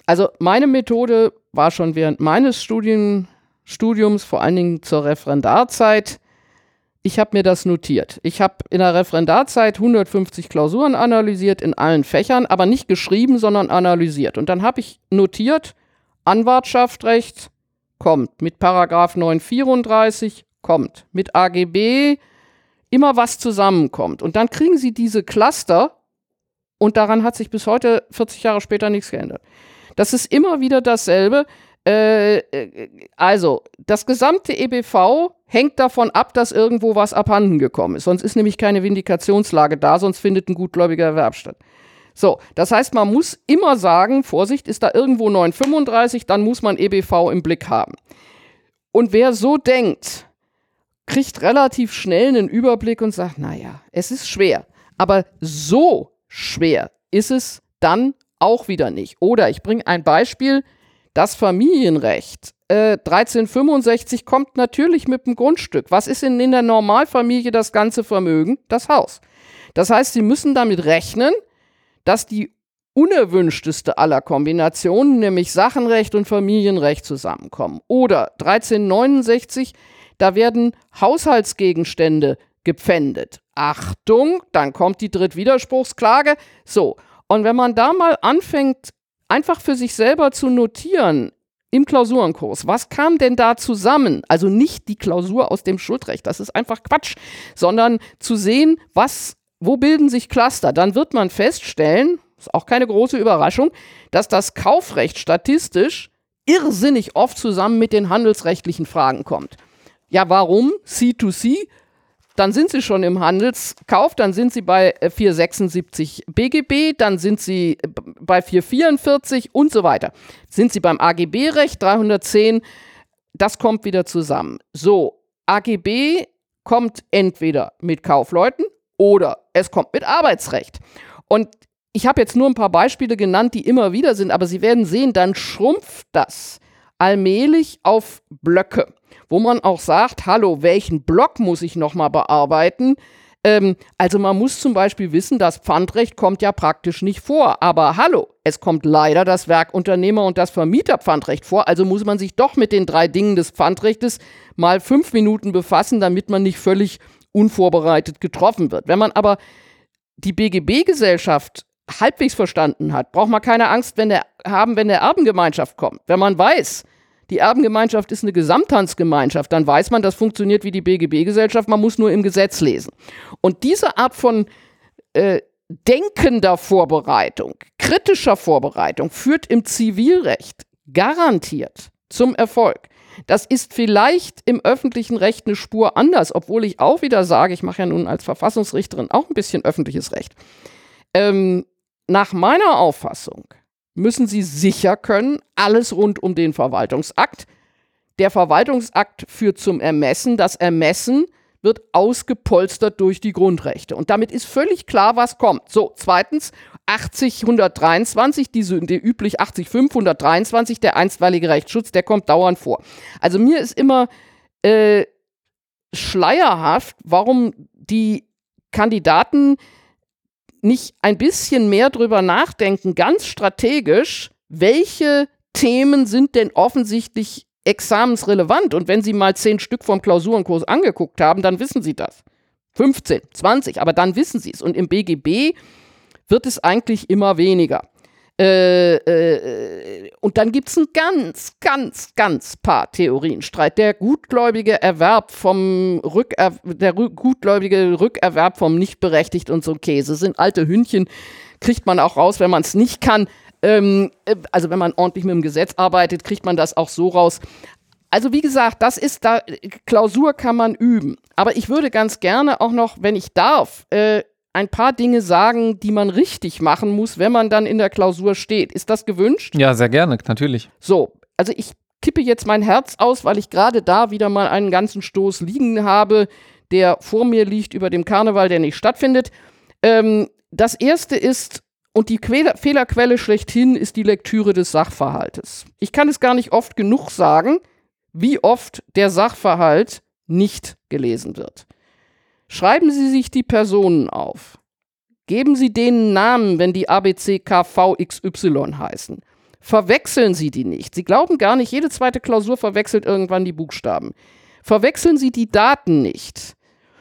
Also meine Methode war schon während meines Studien, Studiums, vor allen Dingen zur Referendarzeit, ich habe mir das notiert. Ich habe in der Referendarzeit 150 Klausuren analysiert in allen Fächern, aber nicht geschrieben, sondern analysiert. Und dann habe ich notiert, Anwartschaftsrecht kommt, mit Paragraph 934 kommt, mit AGB immer was zusammenkommt. Und dann kriegen sie diese Cluster und daran hat sich bis heute, 40 Jahre später, nichts geändert. Das ist immer wieder dasselbe. Äh, äh, also, das gesamte EBV hängt davon ab, dass irgendwo was abhanden gekommen ist. Sonst ist nämlich keine Vindikationslage da, sonst findet ein gutgläubiger Erwerb statt. So, das heißt, man muss immer sagen, Vorsicht, ist da irgendwo 935, dann muss man EBV im Blick haben. Und wer so denkt, kriegt relativ schnell einen Überblick und sagt, naja, es ist schwer. Aber so schwer ist es dann auch wieder nicht. Oder ich bringe ein Beispiel, das Familienrecht äh, 1365 kommt natürlich mit dem Grundstück. Was ist denn in der Normalfamilie das ganze Vermögen? Das Haus. Das heißt, Sie müssen damit rechnen, dass die unerwünschteste aller Kombinationen, nämlich Sachenrecht und Familienrecht zusammenkommen. Oder 1369, da werden Haushaltsgegenstände gepfändet. Achtung, dann kommt die Drittwiderspruchsklage. So, und wenn man da mal anfängt, einfach für sich selber zu notieren im Klausurenkurs, was kam denn da zusammen? Also nicht die Klausur aus dem Schuldrecht, das ist einfach Quatsch, sondern zu sehen, was, wo bilden sich Cluster. Dann wird man feststellen, ist auch keine große Überraschung, dass das Kaufrecht statistisch irrsinnig oft zusammen mit den handelsrechtlichen Fragen kommt. Ja, warum? C2C, dann sind Sie schon im Handelskauf, dann sind Sie bei 476 äh, BGB, dann sind Sie äh, bei 444 und so weiter. Sind Sie beim AGB-Recht 310, das kommt wieder zusammen. So, AGB kommt entweder mit Kaufleuten oder es kommt mit Arbeitsrecht. Und ich habe jetzt nur ein paar Beispiele genannt, die immer wieder sind, aber Sie werden sehen, dann schrumpft das allmählich auf Blöcke wo man auch sagt, hallo, welchen Block muss ich nochmal bearbeiten? Ähm, also man muss zum Beispiel wissen, das Pfandrecht kommt ja praktisch nicht vor. Aber hallo, es kommt leider das Werkunternehmer- und das Vermieterpfandrecht vor. Also muss man sich doch mit den drei Dingen des Pfandrechtes mal fünf Minuten befassen, damit man nicht völlig unvorbereitet getroffen wird. Wenn man aber die BGB-Gesellschaft halbwegs verstanden hat, braucht man keine Angst wenn der, haben, wenn der Erbengemeinschaft kommt. Wenn man weiß, die Erbengemeinschaft ist eine Gesamthandsgemeinschaft, dann weiß man, das funktioniert wie die BGB-Gesellschaft, man muss nur im Gesetz lesen. Und diese Art von äh, denkender Vorbereitung, kritischer Vorbereitung führt im Zivilrecht garantiert zum Erfolg. Das ist vielleicht im öffentlichen Recht eine Spur anders, obwohl ich auch wieder sage, ich mache ja nun als Verfassungsrichterin auch ein bisschen öffentliches Recht. Ähm, nach meiner Auffassung müssen sie sicher können, alles rund um den Verwaltungsakt. Der Verwaltungsakt führt zum Ermessen. Das Ermessen wird ausgepolstert durch die Grundrechte. Und damit ist völlig klar, was kommt. So, zweitens, 80 123, diese, die üblich 80 523, der einstweilige Rechtsschutz, der kommt dauernd vor. Also mir ist immer äh, schleierhaft, warum die Kandidaten nicht ein bisschen mehr drüber nachdenken, ganz strategisch, welche Themen sind denn offensichtlich examensrelevant? Und wenn Sie mal zehn Stück vom Klausurenkurs angeguckt haben, dann wissen Sie das. 15, 20, aber dann wissen Sie es. Und im BGB wird es eigentlich immer weniger. Äh, äh, und dann gibt es einen ganz, ganz, ganz paar Theorienstreit. Der gutgläubige Erwerb vom Rücker der gutgläubige Rückerwerb vom Nichtberechtigt und so Käse sind alte Hündchen, kriegt man auch raus, wenn man es nicht kann. Ähm, äh, also wenn man ordentlich mit dem Gesetz arbeitet, kriegt man das auch so raus. also wie gesagt, das ist da, Klausur kann man üben. Aber ich würde ganz gerne auch noch, wenn ich darf, äh, ein paar Dinge sagen, die man richtig machen muss, wenn man dann in der Klausur steht. Ist das gewünscht? Ja, sehr gerne, natürlich. So, also ich kippe jetzt mein Herz aus, weil ich gerade da wieder mal einen ganzen Stoß liegen habe, der vor mir liegt über dem Karneval, der nicht stattfindet. Ähm, das erste ist, und die que Fehlerquelle schlechthin ist die Lektüre des Sachverhaltes. Ich kann es gar nicht oft genug sagen, wie oft der Sachverhalt nicht gelesen wird. Schreiben Sie sich die Personen auf. Geben Sie denen Namen, wenn die ABCKVXY heißen. Verwechseln Sie die nicht. Sie glauben gar nicht, jede zweite Klausur verwechselt irgendwann die Buchstaben. Verwechseln Sie die Daten nicht.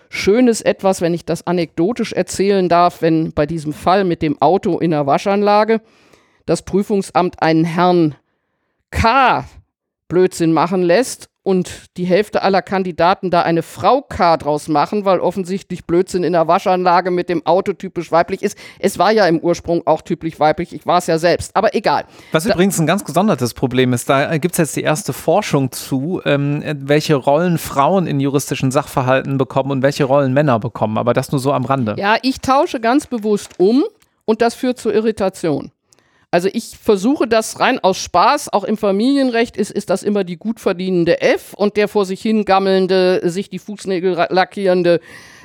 Schön ist etwas, wenn ich das anekdotisch erzählen darf, wenn bei diesem Fall mit dem Auto in der Waschanlage das Prüfungsamt einen Herrn K. Blödsinn machen lässt und die Hälfte aller Kandidaten da eine Frau K draus machen, weil offensichtlich Blödsinn in der Waschanlage mit dem Auto typisch weiblich ist. Es war ja im Ursprung auch typisch weiblich, ich war es ja selbst, aber egal. Was da übrigens ein ganz gesondertes Problem ist, da gibt es jetzt die erste Forschung zu, ähm, welche Rollen Frauen in juristischen Sachverhalten bekommen und welche Rollen Männer bekommen, aber das nur so am Rande. Ja, ich tausche ganz bewusst um und das führt zu Irritation. Also ich versuche das rein aus Spaß, auch im Familienrecht ist, ist das immer die gut verdienende F und der vor sich hingammelnde, sich die Fußnägel lackierende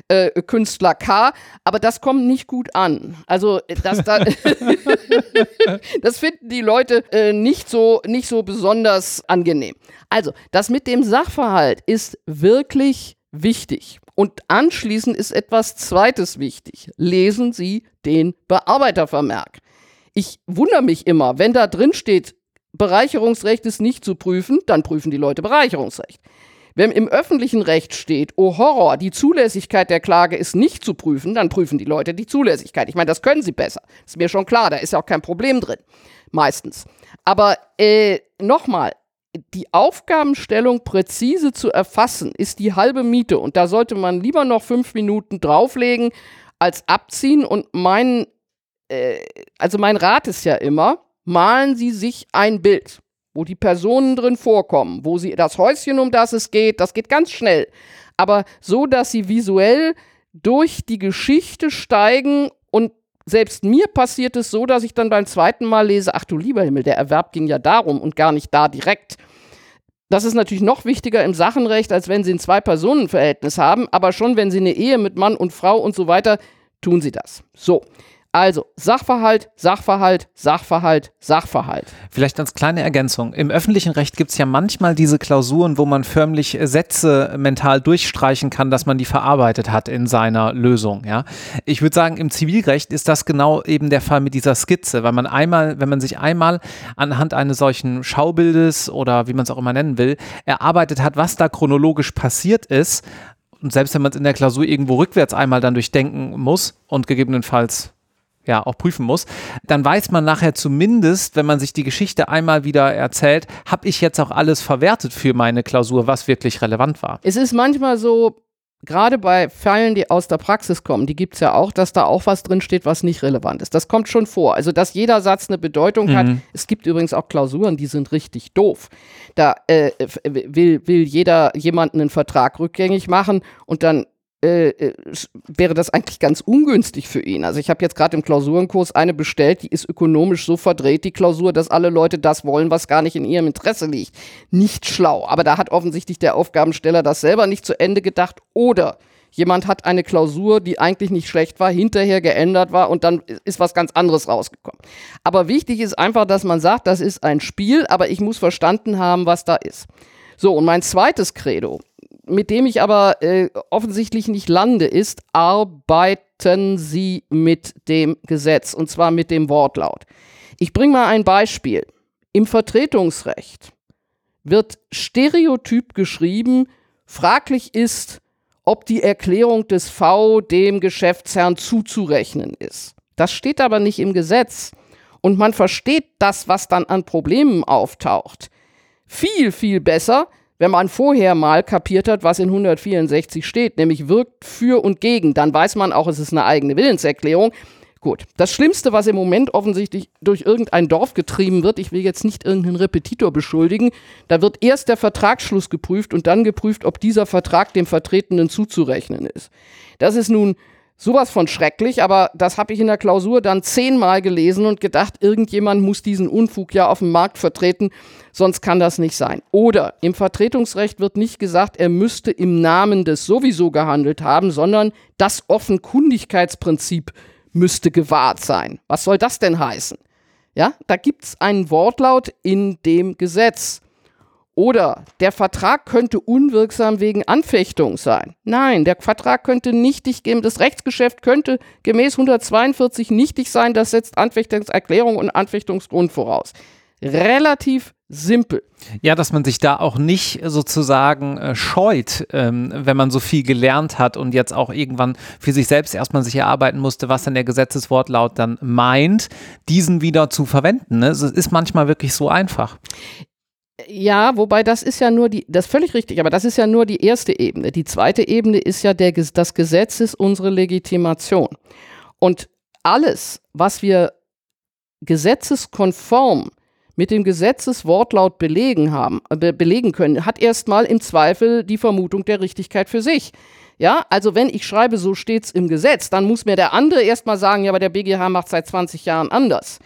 äh, Künstler K. Aber das kommt nicht gut an. Also das, da <laughs> das finden die Leute äh, nicht, so, nicht so besonders angenehm. Also das mit dem Sachverhalt ist wirklich wichtig. Und anschließend ist etwas Zweites wichtig. Lesen Sie den Bearbeitervermerk. Ich wundere mich immer, wenn da drin steht, Bereicherungsrecht ist nicht zu prüfen, dann prüfen die Leute Bereicherungsrecht. Wenn im öffentlichen Recht steht, oh Horror, die Zulässigkeit der Klage ist nicht zu prüfen, dann prüfen die Leute die Zulässigkeit. Ich meine, das können sie besser. Ist mir schon klar, da ist ja auch kein Problem drin. Meistens. Aber äh, nochmal, die Aufgabenstellung präzise zu erfassen, ist die halbe Miete. Und da sollte man lieber noch fünf Minuten drauflegen, als abziehen. Und mein äh, also mein Rat ist ja immer, malen Sie sich ein Bild, wo die Personen drin vorkommen, wo Sie das Häuschen, um das es geht, das geht ganz schnell, aber so, dass Sie visuell durch die Geschichte steigen und selbst mir passiert es so, dass ich dann beim zweiten Mal lese, ach du lieber Himmel, der Erwerb ging ja darum und gar nicht da direkt. Das ist natürlich noch wichtiger im Sachenrecht, als wenn Sie ein Zwei-Personen-Verhältnis haben, aber schon wenn Sie eine Ehe mit Mann und Frau und so weiter, tun Sie das. So, also Sachverhalt, Sachverhalt, Sachverhalt, Sachverhalt. Vielleicht als kleine Ergänzung. Im öffentlichen Recht gibt es ja manchmal diese Klausuren, wo man förmlich Sätze mental durchstreichen kann, dass man die verarbeitet hat in seiner Lösung. Ja? Ich würde sagen, im Zivilrecht ist das genau eben der Fall mit dieser Skizze, weil man einmal, wenn man sich einmal anhand eines solchen Schaubildes oder wie man es auch immer nennen will, erarbeitet hat, was da chronologisch passiert ist, und selbst wenn man es in der Klausur irgendwo rückwärts einmal dann durchdenken muss und gegebenenfalls ja auch prüfen muss, dann weiß man nachher zumindest, wenn man sich die Geschichte einmal wieder erzählt, habe ich jetzt auch alles verwertet für meine Klausur, was wirklich relevant war. Es ist manchmal so, gerade bei Fällen, die aus der Praxis kommen, die gibt es ja auch, dass da auch was drin steht, was nicht relevant ist. Das kommt schon vor. Also, dass jeder Satz eine Bedeutung mhm. hat. Es gibt übrigens auch Klausuren, die sind richtig doof. Da äh, will, will jeder jemanden einen Vertrag rückgängig machen und dann äh, äh wäre das eigentlich ganz ungünstig für ihn. Also ich habe jetzt gerade im Klausurenkurs eine bestellt, die ist ökonomisch so verdreht, die Klausur, dass alle Leute das wollen, was gar nicht in ihrem Interesse liegt. Nicht schlau. Aber da hat offensichtlich der Aufgabensteller das selber nicht zu Ende gedacht. Oder jemand hat eine Klausur, die eigentlich nicht schlecht war, hinterher geändert war und dann ist was ganz anderes rausgekommen. Aber wichtig ist einfach, dass man sagt, das ist ein Spiel, aber ich muss verstanden haben, was da ist. So, und mein zweites Credo mit dem ich aber äh, offensichtlich nicht lande, ist, arbeiten Sie mit dem Gesetz und zwar mit dem Wortlaut. Ich bringe mal ein Beispiel. Im Vertretungsrecht wird stereotyp geschrieben, fraglich ist, ob die Erklärung des V dem Geschäftsherrn zuzurechnen ist. Das steht aber nicht im Gesetz. Und man versteht das, was dann an Problemen auftaucht, viel, viel besser, wenn man vorher mal kapiert hat, was in 164 steht, nämlich wirkt für und gegen, dann weiß man auch, es ist eine eigene Willenserklärung. Gut. Das Schlimmste, was im Moment offensichtlich durch irgendein Dorf getrieben wird, ich will jetzt nicht irgendeinen Repetitor beschuldigen, da wird erst der Vertragsschluss geprüft und dann geprüft, ob dieser Vertrag dem Vertretenen zuzurechnen ist. Das ist nun sowas von schrecklich, aber das habe ich in der Klausur dann zehnmal gelesen und gedacht, irgendjemand muss diesen Unfug ja auf dem Markt vertreten, sonst kann das nicht sein. Oder im Vertretungsrecht wird nicht gesagt, er müsste im Namen des sowieso gehandelt haben, sondern das Offenkundigkeitsprinzip müsste gewahrt sein. Was soll das denn heißen? Ja, da gibt es einen Wortlaut in dem Gesetz. Oder der Vertrag könnte unwirksam wegen Anfechtung sein. Nein, der Vertrag könnte nichtig geben. Das Rechtsgeschäft könnte gemäß 142 nichtig sein. Das setzt Anfechtungserklärung und Anfechtungsgrund voraus. Relativ simpel. Ja, dass man sich da auch nicht sozusagen äh, scheut, ähm, wenn man so viel gelernt hat und jetzt auch irgendwann für sich selbst erstmal sich erarbeiten musste, was dann der Gesetzeswortlaut dann meint, diesen wieder zu verwenden. Ne? Ist manchmal wirklich so einfach. Ja, wobei das ist ja nur die, das ist völlig richtig, aber das ist ja nur die erste Ebene. Die zweite Ebene ist ja der, das Gesetz ist unsere Legitimation. Und alles, was wir gesetzeskonform mit dem Gesetzeswortlaut belegen haben, be belegen können, hat erstmal im Zweifel die Vermutung der Richtigkeit für sich. Ja, also wenn ich schreibe, so steht's im Gesetz, dann muss mir der andere erstmal sagen, ja, aber der BGH macht seit 20 Jahren anders.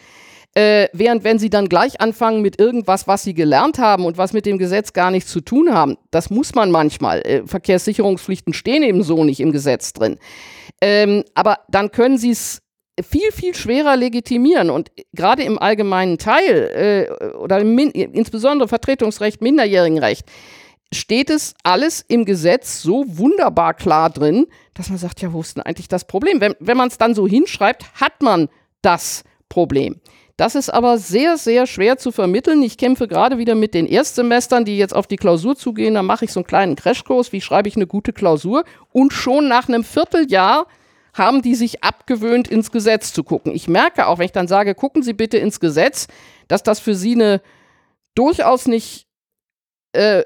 Äh, während wenn sie dann gleich anfangen mit irgendwas, was sie gelernt haben und was mit dem Gesetz gar nichts zu tun haben, das muss man manchmal. Äh, Verkehrssicherungspflichten stehen eben so nicht im Gesetz drin. Ähm, aber dann können sie es viel, viel schwerer legitimieren. Und gerade im allgemeinen Teil äh, oder im insbesondere Vertretungsrecht, Minderjährigenrecht, steht es alles im Gesetz so wunderbar klar drin, dass man sagt, ja, wo ist denn eigentlich das Problem? Wenn, wenn man es dann so hinschreibt, hat man das Problem. Das ist aber sehr, sehr schwer zu vermitteln. Ich kämpfe gerade wieder mit den Erstsemestern, die jetzt auf die Klausur zugehen. Da mache ich so einen kleinen Crashkurs, wie schreibe ich eine gute Klausur. Und schon nach einem Vierteljahr haben die sich abgewöhnt, ins Gesetz zu gucken. Ich merke auch, wenn ich dann sage, gucken Sie bitte ins Gesetz, dass das für Sie eine durchaus nicht äh,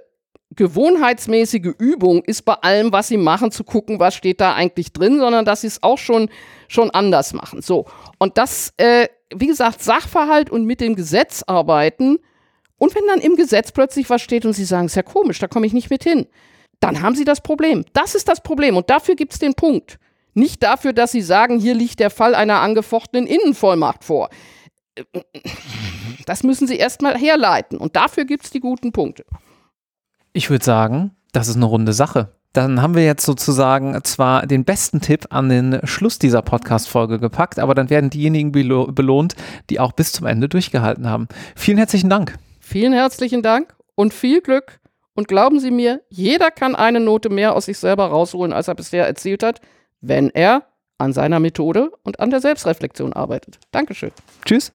gewohnheitsmäßige Übung ist bei allem, was sie machen, zu gucken, was steht da eigentlich drin, sondern dass sie es auch schon, schon anders machen. So. Und das äh, wie gesagt, Sachverhalt und mit dem Gesetz arbeiten. Und wenn dann im Gesetz plötzlich was steht und Sie sagen, ist ja komisch, da komme ich nicht mit hin, dann haben Sie das Problem. Das ist das Problem und dafür gibt es den Punkt. Nicht dafür, dass Sie sagen, hier liegt der Fall einer angefochtenen Innenvollmacht vor. Das müssen Sie erstmal herleiten und dafür gibt es die guten Punkte. Ich würde sagen, das ist eine runde Sache. Dann haben wir jetzt sozusagen zwar den besten Tipp an den Schluss dieser Podcast-Folge gepackt, aber dann werden diejenigen belohnt, die auch bis zum Ende durchgehalten haben. Vielen herzlichen Dank. Vielen herzlichen Dank und viel Glück. Und glauben Sie mir, jeder kann eine Note mehr aus sich selber rausholen, als er bisher erzielt hat, wenn er an seiner Methode und an der Selbstreflexion arbeitet. Dankeschön. Tschüss.